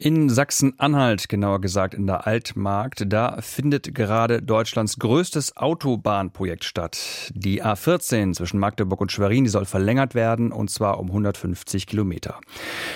in Sachsen-Anhalt, genauer gesagt in der Altmarkt, da findet gerade Deutschlands größtes Autobahnprojekt statt. Die A14 zwischen Magdeburg und Schwerin, die soll verlängert werden und zwar um 150 Kilometer.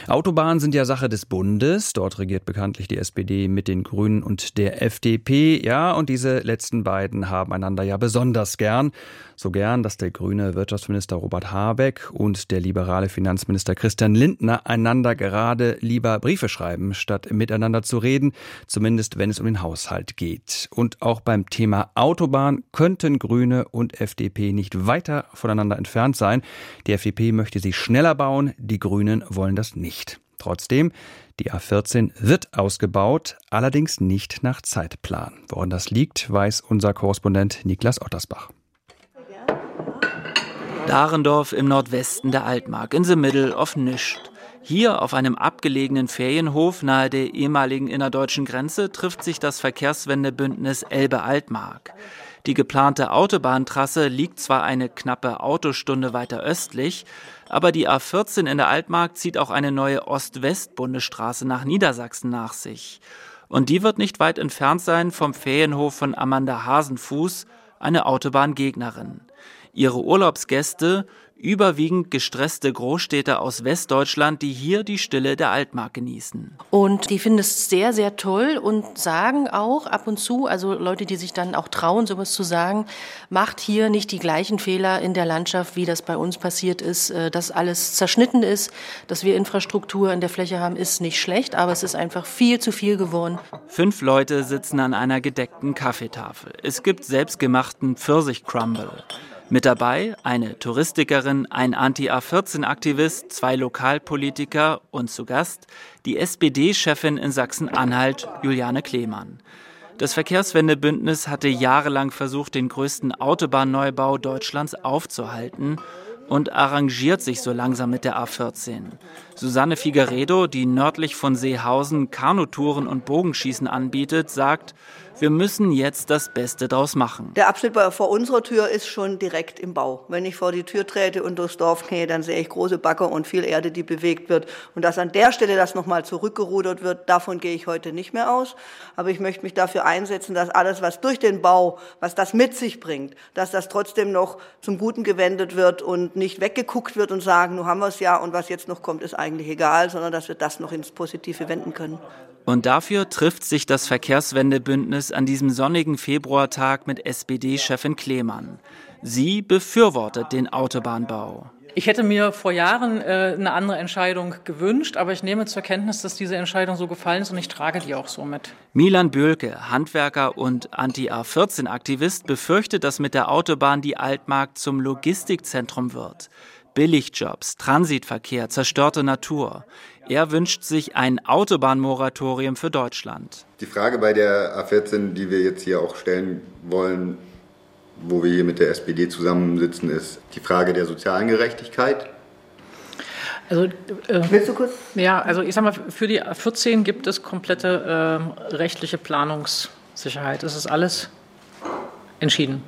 Autobahnen sind ja Sache des Bundes. Dort regiert bekanntlich die SPD mit den Grünen und der FDP. Ja, und diese letzten beiden haben einander ja besonders gern. So gern, dass der grüne Wirtschaftsminister Robert Habeck und der liberale Finanzminister Christian Lindner einander gerade lieber Briefe schreiben statt miteinander zu reden, zumindest wenn es um den Haushalt geht. Und auch beim Thema Autobahn könnten Grüne und FDP nicht weiter voneinander entfernt sein. Die FDP möchte sie schneller bauen, die Grünen wollen das nicht. Trotzdem, die A14 wird ausgebaut, allerdings nicht nach Zeitplan. Woran das liegt, weiß unser Korrespondent Niklas Ottersbach. Dahrendorf im Nordwesten der Altmark, in the middle of nischt. Hier auf einem abgelegenen Ferienhof nahe der ehemaligen innerdeutschen Grenze trifft sich das Verkehrswendebündnis Elbe-Altmark. Die geplante Autobahntrasse liegt zwar eine knappe Autostunde weiter östlich, aber die A14 in der Altmark zieht auch eine neue Ost-West-Bundesstraße nach Niedersachsen nach sich. Und die wird nicht weit entfernt sein vom Ferienhof von Amanda Hasenfuß, eine Autobahngegnerin. Ihre Urlaubsgäste überwiegend gestresste Großstädter aus Westdeutschland, die hier die Stille der Altmark genießen. Und die finden es sehr, sehr toll und sagen auch ab und zu, also Leute, die sich dann auch trauen, sowas zu sagen, macht hier nicht die gleichen Fehler in der Landschaft, wie das bei uns passiert ist, äh, dass alles zerschnitten ist, dass wir Infrastruktur in der Fläche haben, ist nicht schlecht, aber es ist einfach viel zu viel geworden. Fünf Leute sitzen an einer gedeckten Kaffeetafel. Es gibt selbstgemachten Pfirsich-Crumble. Mit dabei eine Touristikerin, ein Anti-A14-Aktivist, zwei Lokalpolitiker und zu Gast die SPD-Chefin in Sachsen-Anhalt, Juliane Klemann. Das Verkehrswendebündnis hatte jahrelang versucht, den größten Autobahnneubau Deutschlands aufzuhalten und arrangiert sich so langsam mit der A14. Susanne Figueredo, die nördlich von Seehausen Kanutouren und Bogenschießen anbietet, sagt, wir müssen jetzt das Beste draus machen. Der Abschnitt vor unserer Tür ist schon direkt im Bau. Wenn ich vor die Tür trete und durchs Dorf gehe, dann sehe ich große Bagger und viel Erde, die bewegt wird. Und dass an der Stelle das nochmal zurückgerudert wird, davon gehe ich heute nicht mehr aus. Aber ich möchte mich dafür einsetzen, dass alles, was durch den Bau, was das mit sich bringt, dass das trotzdem noch zum Guten gewendet wird und nicht weggeguckt wird und sagen, nun haben wir es ja und was jetzt noch kommt, ist eigentlich egal, sondern dass wir das noch ins Positive wenden können. Und dafür trifft sich das Verkehrswendebündnis an diesem sonnigen Februartag mit SPD-Chefin Klemann. Sie befürwortet den Autobahnbau. Ich hätte mir vor Jahren äh, eine andere Entscheidung gewünscht, aber ich nehme zur Kenntnis, dass diese Entscheidung so gefallen ist und ich trage die auch so mit. Milan Böhlke, Handwerker und Anti-A14-Aktivist, befürchtet, dass mit der Autobahn die Altmark zum Logistikzentrum wird. Billigjobs, Transitverkehr, zerstörte Natur. Er wünscht sich ein Autobahnmoratorium für Deutschland. Die Frage bei der A14, die wir jetzt hier auch stellen wollen, wo wir hier mit der SPD zusammensitzen, ist die Frage der sozialen Gerechtigkeit. Also, äh, Willst du kurz? Ja, also ich sag mal, für die A14 gibt es komplette äh, rechtliche Planungssicherheit. Es ist alles entschieden.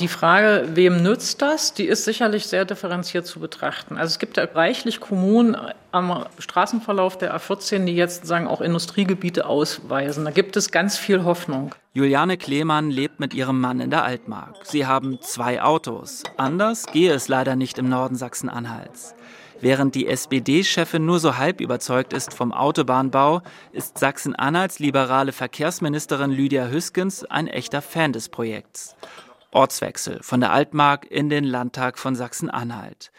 Die Frage, wem nützt das, die ist sicherlich sehr differenziert zu betrachten. Also es gibt ja reichlich Kommunen am Straßenverlauf der A14, die jetzt sagen auch Industriegebiete ausweisen. Da gibt es ganz viel Hoffnung. Juliane Klemann lebt mit ihrem Mann in der Altmark. Sie haben zwei Autos. Anders gehe es leider nicht im Norden Sachsen-Anhalts. Während die SPD-Chefin nur so halb überzeugt ist vom Autobahnbau, ist Sachsen-Anhalts liberale Verkehrsministerin Lydia Hüskens ein echter Fan des Projekts. Ortswechsel von der Altmark in den Landtag von Sachsen-Anhalt.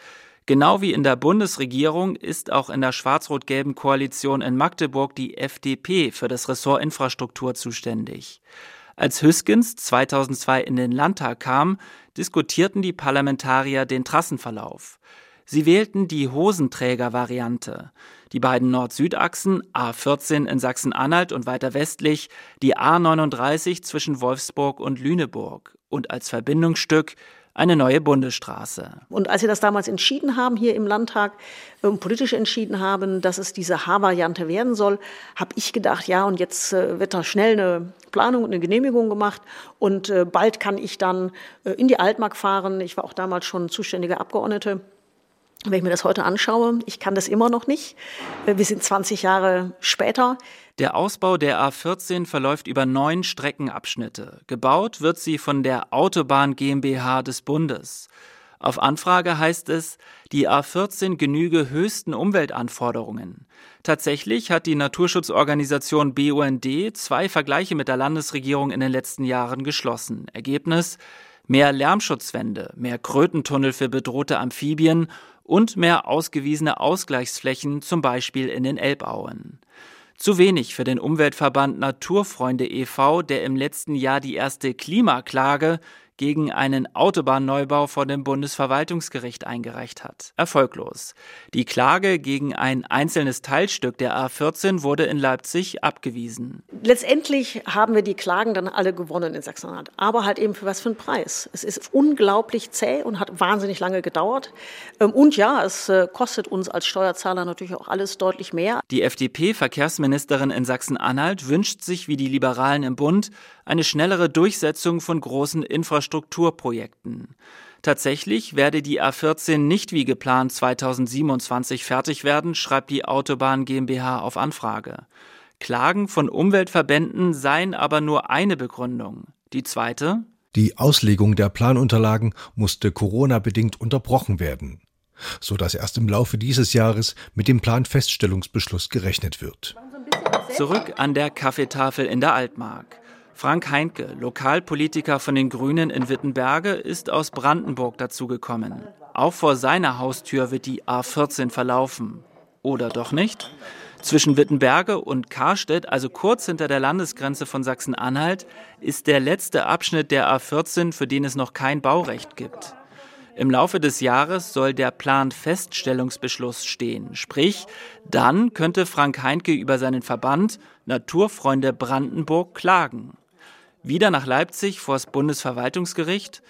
Genau wie in der Bundesregierung ist auch in der schwarz-rot-gelben Koalition in Magdeburg die FDP für das Ressort Infrastruktur zuständig. Als Hüskens 2002 in den Landtag kam, diskutierten die Parlamentarier den Trassenverlauf. Sie wählten die Hosenträger-Variante. Die beiden Nord-Süd-Achsen, A14 in Sachsen-Anhalt und weiter westlich, die A39 zwischen Wolfsburg und Lüneburg und als Verbindungsstück eine neue Bundesstraße. Und als wir das damals entschieden haben hier im Landtag, äh, politisch entschieden haben, dass es diese H-Variante werden soll, habe ich gedacht, ja, und jetzt äh, wird da schnell eine Planung und eine Genehmigung gemacht und äh, bald kann ich dann äh, in die Altmark fahren. Ich war auch damals schon zuständige Abgeordnete. Wenn ich mir das heute anschaue, ich kann das immer noch nicht. Äh, wir sind 20 Jahre später. Der Ausbau der A14 verläuft über neun Streckenabschnitte. Gebaut wird sie von der Autobahn GmbH des Bundes. Auf Anfrage heißt es, die A14 genüge höchsten Umweltanforderungen. Tatsächlich hat die Naturschutzorganisation BUND zwei Vergleiche mit der Landesregierung in den letzten Jahren geschlossen. Ergebnis mehr Lärmschutzwände, mehr Krötentunnel für bedrohte Amphibien und mehr ausgewiesene Ausgleichsflächen, zum Beispiel in den Elbauen. Zu wenig für den Umweltverband Naturfreunde e.V., der im letzten Jahr die erste Klimaklage gegen einen Autobahnneubau vor dem Bundesverwaltungsgericht eingereicht hat. Erfolglos. Die Klage gegen ein einzelnes Teilstück der A14 wurde in Leipzig abgewiesen. Letztendlich haben wir die Klagen dann alle gewonnen in Sachsen-Anhalt. Aber halt eben für was für einen Preis. Es ist unglaublich zäh und hat wahnsinnig lange gedauert. Ähm, und ja, es äh, kostet uns als Steuerzahler natürlich auch alles deutlich mehr. Die FDP-Verkehrsministerin in Sachsen-Anhalt wünscht sich wie die Liberalen im Bund eine schnellere Durchsetzung von großen Infrastrukturprojekten. Tatsächlich werde die A14 nicht wie geplant 2027 fertig werden, schreibt die Autobahn GmbH auf Anfrage. Klagen von Umweltverbänden seien aber nur eine Begründung. Die zweite? Die Auslegung der Planunterlagen musste Corona-bedingt unterbrochen werden, so dass erst im Laufe dieses Jahres mit dem Planfeststellungsbeschluss gerechnet wird. Zurück an der Kaffeetafel in der Altmark. Frank Heinke, Lokalpolitiker von den Grünen in Wittenberge, ist aus Brandenburg dazugekommen. Auch vor seiner Haustür wird die A14 verlaufen. Oder doch nicht? Zwischen Wittenberge und Karstedt, also kurz hinter der Landesgrenze von Sachsen-Anhalt, ist der letzte Abschnitt der A14, für den es noch kein Baurecht gibt. Im Laufe des Jahres soll der Planfeststellungsbeschluss stehen. Sprich, dann könnte Frank Heinke über seinen Verband Naturfreunde Brandenburg klagen wieder nach Leipzig vor das Bundesverwaltungsgericht.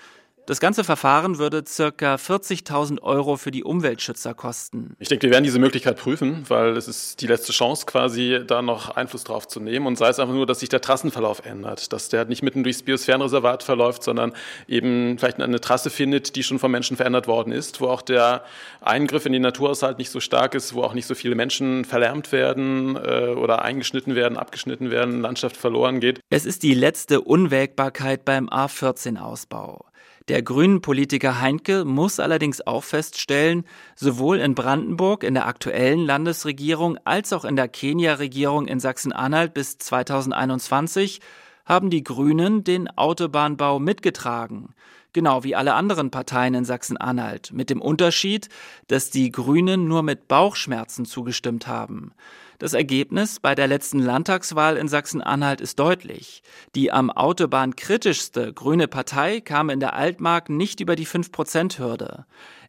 Das ganze Verfahren würde circa 40.000 Euro für die Umweltschützer kosten. Ich denke, wir werden diese Möglichkeit prüfen, weil es ist die letzte Chance quasi, da noch Einfluss drauf zu nehmen. Und sei es einfach nur, dass sich der Trassenverlauf ändert, dass der nicht mitten durchs Biosphärenreservat verläuft, sondern eben vielleicht eine Trasse findet, die schon vom Menschen verändert worden ist, wo auch der Eingriff in den Naturhaushalt nicht so stark ist, wo auch nicht so viele Menschen verlärmt werden äh, oder eingeschnitten werden, abgeschnitten werden, Landschaft verloren geht. Es ist die letzte Unwägbarkeit beim A14-Ausbau. Der Grünen-Politiker Heinke muss allerdings auch feststellen, sowohl in Brandenburg in der aktuellen Landesregierung als auch in der Kenia-Regierung in Sachsen-Anhalt bis 2021 haben die Grünen den Autobahnbau mitgetragen, genau wie alle anderen Parteien in Sachsen-Anhalt, mit dem Unterschied, dass die Grünen nur mit Bauchschmerzen zugestimmt haben. Das Ergebnis bei der letzten Landtagswahl in Sachsen-Anhalt ist deutlich. Die am Autobahn kritischste grüne Partei kam in der Altmark nicht über die 5-Prozent-Hürde.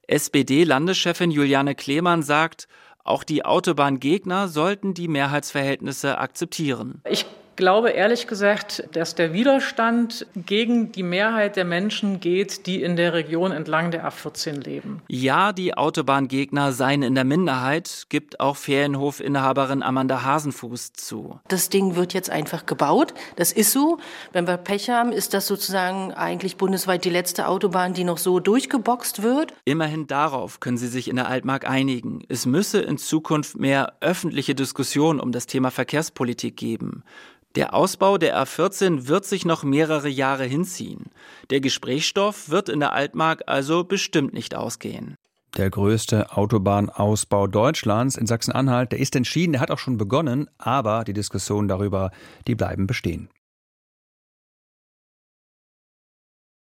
SPD-Landeschefin Juliane Klemann sagt, auch die Autobahngegner sollten die Mehrheitsverhältnisse akzeptieren. Ich glaube ehrlich gesagt, dass der Widerstand gegen die Mehrheit der Menschen geht, die in der Region entlang der A14 leben. Ja, die Autobahngegner seien in der Minderheit, gibt auch Ferienhofinhaberin Amanda Hasenfuß zu. Das Ding wird jetzt einfach gebaut. Das ist so. Wenn wir Pech haben, ist das sozusagen eigentlich bundesweit die letzte Autobahn, die noch so durchgeboxt wird. Immerhin darauf können sie sich in der Altmark einigen. Es müsse in Zukunft mehr öffentliche Diskussion um das Thema Verkehrspolitik geben. Der Ausbau der A14 wird sich noch mehrere Jahre hinziehen. Der Gesprächsstoff wird in der Altmark also bestimmt nicht ausgehen. Der größte Autobahnausbau Deutschlands in Sachsen-Anhalt, der ist entschieden, der hat auch schon begonnen, aber die Diskussionen darüber, die bleiben bestehen.